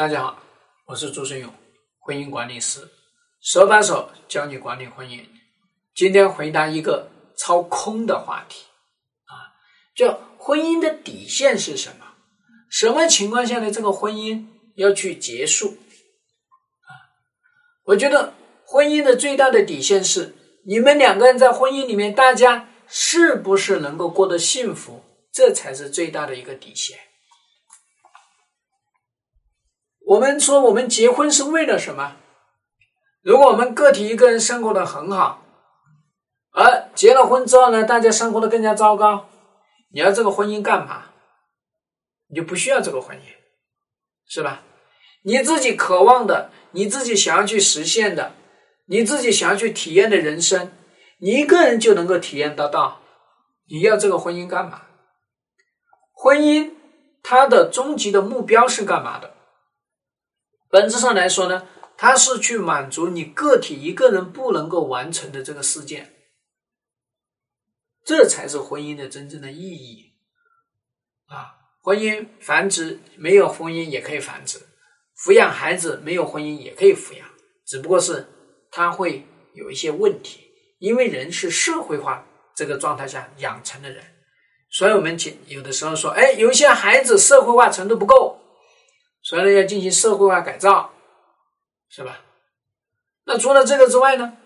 大家好，我是朱生勇，婚姻管理师，手把手教你管理婚姻。今天回答一个超空的话题啊，就婚姻的底线是什么？什么情况下的这个婚姻要去结束？啊，我觉得婚姻的最大的底线是你们两个人在婚姻里面，大家是不是能够过得幸福？这才是最大的一个底线。我们说，我们结婚是为了什么？如果我们个体一个人生活的很好，而结了婚之后呢，大家生活的更加糟糕，你要这个婚姻干嘛？你就不需要这个婚姻，是吧？你自己渴望的，你自己想要去实现的，你自己想要去体验的人生，你一个人就能够体验得到。你要这个婚姻干嘛？婚姻它的终极的目标是干嘛的？本质上来说呢，它是去满足你个体一个人不能够完成的这个事件，这才是婚姻的真正的意义啊！婚姻繁殖没有婚姻也可以繁殖，抚养孩子没有婚姻也可以抚养，只不过是它会有一些问题，因为人是社会化这个状态下养成的人，所以我们请有的时候说，哎，有一些孩子社会化程度不够。所以呢，要进行社会化改造，是吧？那除了这个之外呢？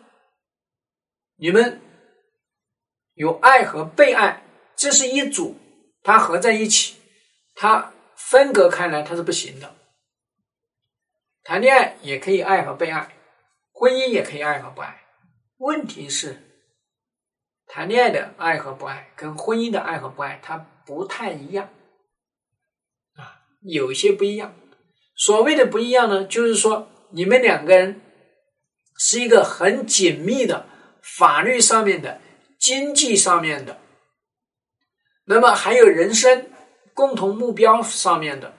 你们有爱和被爱，这是一组，它合在一起，它分隔开来，它是不行的。谈恋爱也可以爱和被爱，婚姻也可以爱和不爱。问题是，谈恋爱的爱和不爱，跟婚姻的爱和不爱，它不太一样啊，有些不一样。所谓的不一样呢，就是说你们两个人是一个很紧密的法律上面的、经济上面的，那么还有人生共同目标上面的，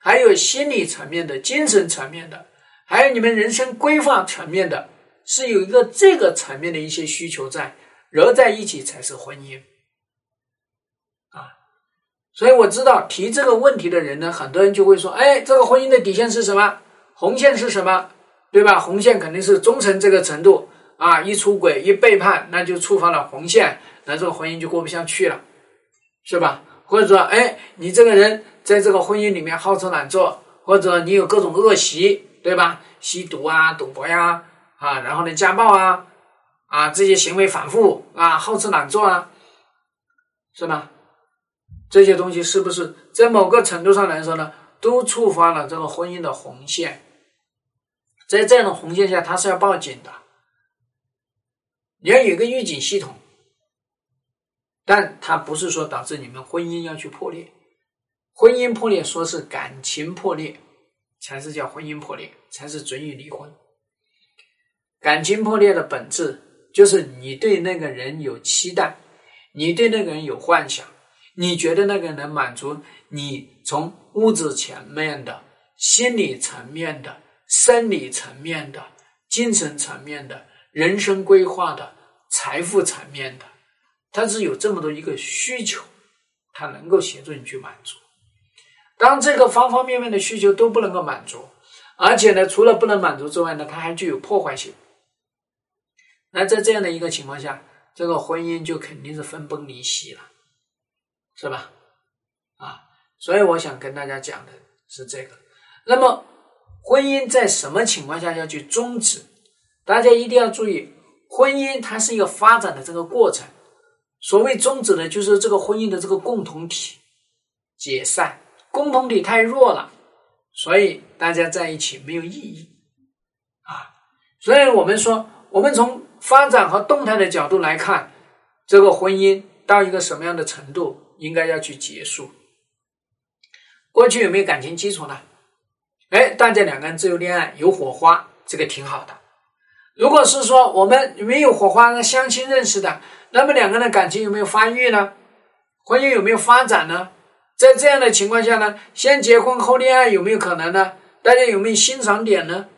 还有心理层面的、精神层面的，还有你们人生规划层面的，是有一个这个层面的一些需求在，揉在一起才是婚姻。所以我知道提这个问题的人呢，很多人就会说：“哎，这个婚姻的底线是什么？红线是什么？对吧？红线肯定是忠诚这个程度啊！一出轨、一背叛，那就触发了红线，那这个婚姻就过不下去了，是吧？或者说，哎，你这个人在这个婚姻里面好吃懒做，或者你有各种恶习，对吧？吸毒啊、赌博呀，啊，然后呢家暴啊，啊，这些行为反复啊，好吃懒做啊，是吧？”这些东西是不是在某个程度上来说呢，都触发了这个婚姻的红线？在这样的红线下，它是要报警的。你要有一个预警系统，但它不是说导致你们婚姻要去破裂。婚姻破裂，说是感情破裂，才是叫婚姻破裂，才是准予离婚。感情破裂的本质就是你对那个人有期待，你对那个人有幻想。你觉得那个能满足你从物质层面的、心理层面的、生理层面的、精神层面的、人生规划的、财富层面的，它是有这么多一个需求，它能够协助你去满足。当这个方方面面的需求都不能够满足，而且呢，除了不能满足之外呢，它还具有破坏性。那在这样的一个情况下，这个婚姻就肯定是分崩离析了。是吧？啊，所以我想跟大家讲的是这个。那么，婚姻在什么情况下要去终止？大家一定要注意，婚姻它是一个发展的这个过程。所谓终止呢，就是这个婚姻的这个共同体解散，共同体太弱了，所以大家在一起没有意义啊。所以我们说，我们从发展和动态的角度来看，这个婚姻到一个什么样的程度？应该要去结束。过去有没有感情基础呢？哎，大家两个人自由恋爱有火花，这个挺好的。如果是说我们没有火花，相亲认识的，那么两个人感情有没有发育呢？婚姻有没有发展呢？在这样的情况下呢，先结婚后恋爱有没有可能呢？大家有没有欣赏点呢？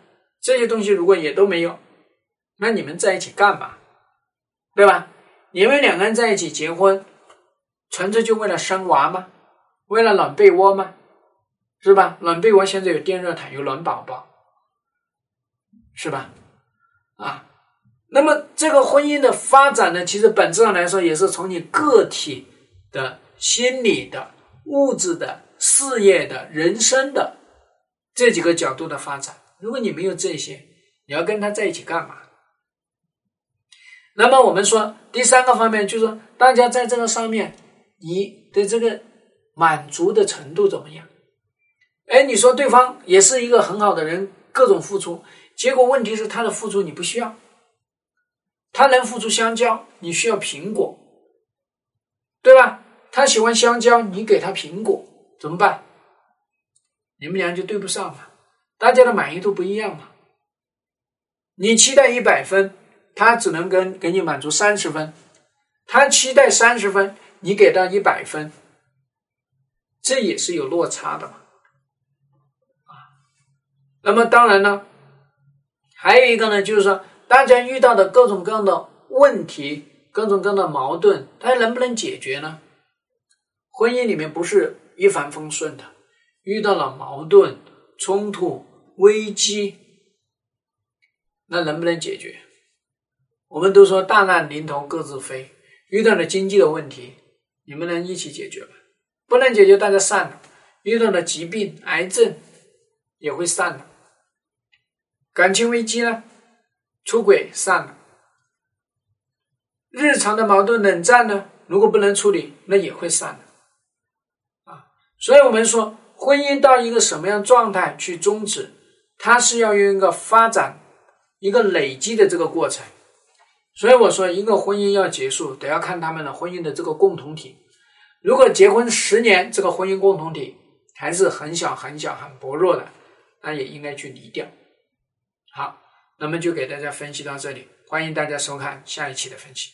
这些东西如果也都没有，那你们在一起干嘛？对吧？你们两个人在一起结婚。纯粹就为了生娃吗？为了暖被窝吗？是吧？暖被窝现在有电热毯，有暖宝宝，是吧？啊，那么这个婚姻的发展呢，其实本质上来说，也是从你个体的心理的、物质的、事业的、人生的这几个角度的发展。如果你没有这些，你要跟他在一起干嘛？那么我们说第三个方面，就是说大家在这个上面，你的这个满足的程度怎么样？哎，你说对方也是一个很好的人，各种付出，结果问题是他的付出你不需要，他能付出香蕉，你需要苹果，对吧？他喜欢香蕉，你给他苹果，怎么办？你们俩就对不上了，大家的满意度不一样嘛。你期待一百分，他只能跟给你满足三十分，他期待三十分，你给到一百分，这也是有落差的嘛。那么当然呢，还有一个呢，就是说大家遇到的各种各样的问题、各种各样的矛盾，它能不能解决呢？婚姻里面不是一帆风顺的，遇到了矛盾、冲突、危机，那能不能解决？我们都说大难临头各自飞，遇到了经济的问题，你们能一起解决吗？不能解决，大家散了。遇到了疾病、癌症，也会散了。感情危机呢？出轨散了。日常的矛盾冷战呢？如果不能处理，那也会散的。啊，所以我们说，婚姻到一个什么样状态去终止，它是要用一个发展、一个累积的这个过程。所以我说，一个婚姻要结束，得要看他们的婚姻的这个共同体。如果结婚十年，这个婚姻共同体还是很小、很小、很薄弱的，那也应该去离掉。好，那么就给大家分析到这里，欢迎大家收看下一期的分析。